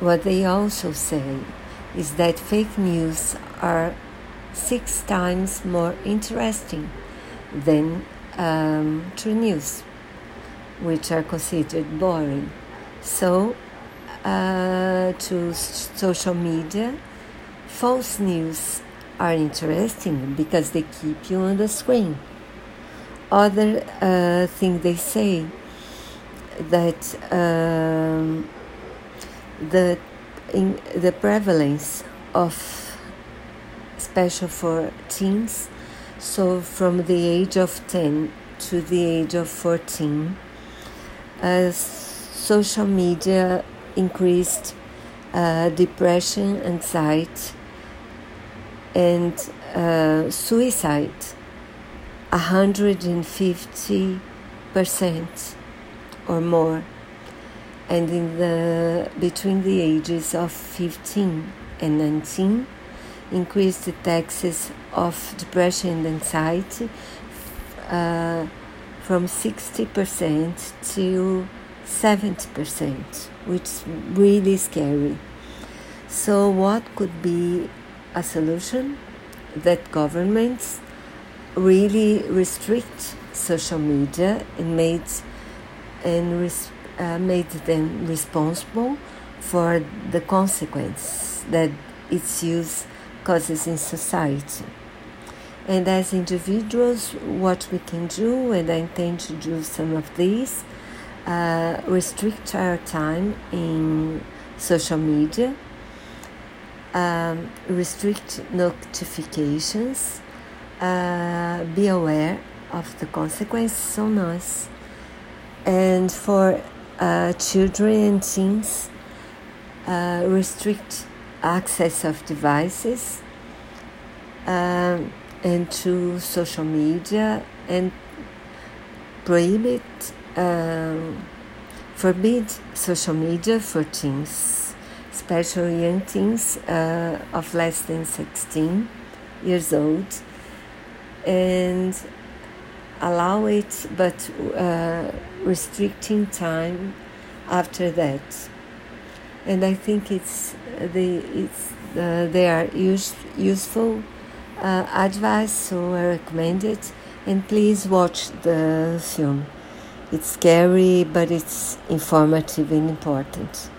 what they also say is that fake news are six times more interesting than um, true news, which are considered boring. So, uh, to social media, false news are interesting because they keep you on the screen. Other uh, thing they say that um, the in the prevalence of special for teens. So from the age of 10 to the age of 14 uh, social media increased uh, depression anxiety and uh, suicide 150 percent or more and in the between the ages of 15 and 19 increased the taxes of depression and anxiety uh, from 60% to 70%, which is really scary. So, what could be a solution that governments really restrict social media and made and res- uh, made them responsible for the consequence that its use causes in society. And as individuals, what we can do, and I intend to do some of these, uh, restrict our time in social media, um, restrict notifications, uh, be aware of the consequences on us and for uh, children and teens, uh, restrict access of devices um, and to social media and prohibit, um, forbid social media for teens, especially young teens uh, of less than 16 years old, and allow it, but uh, restricting time after that. And I think it's the it's uh, they are use, useful uh, advice, so I recommend it. And please watch the film. It's scary, but it's informative and important.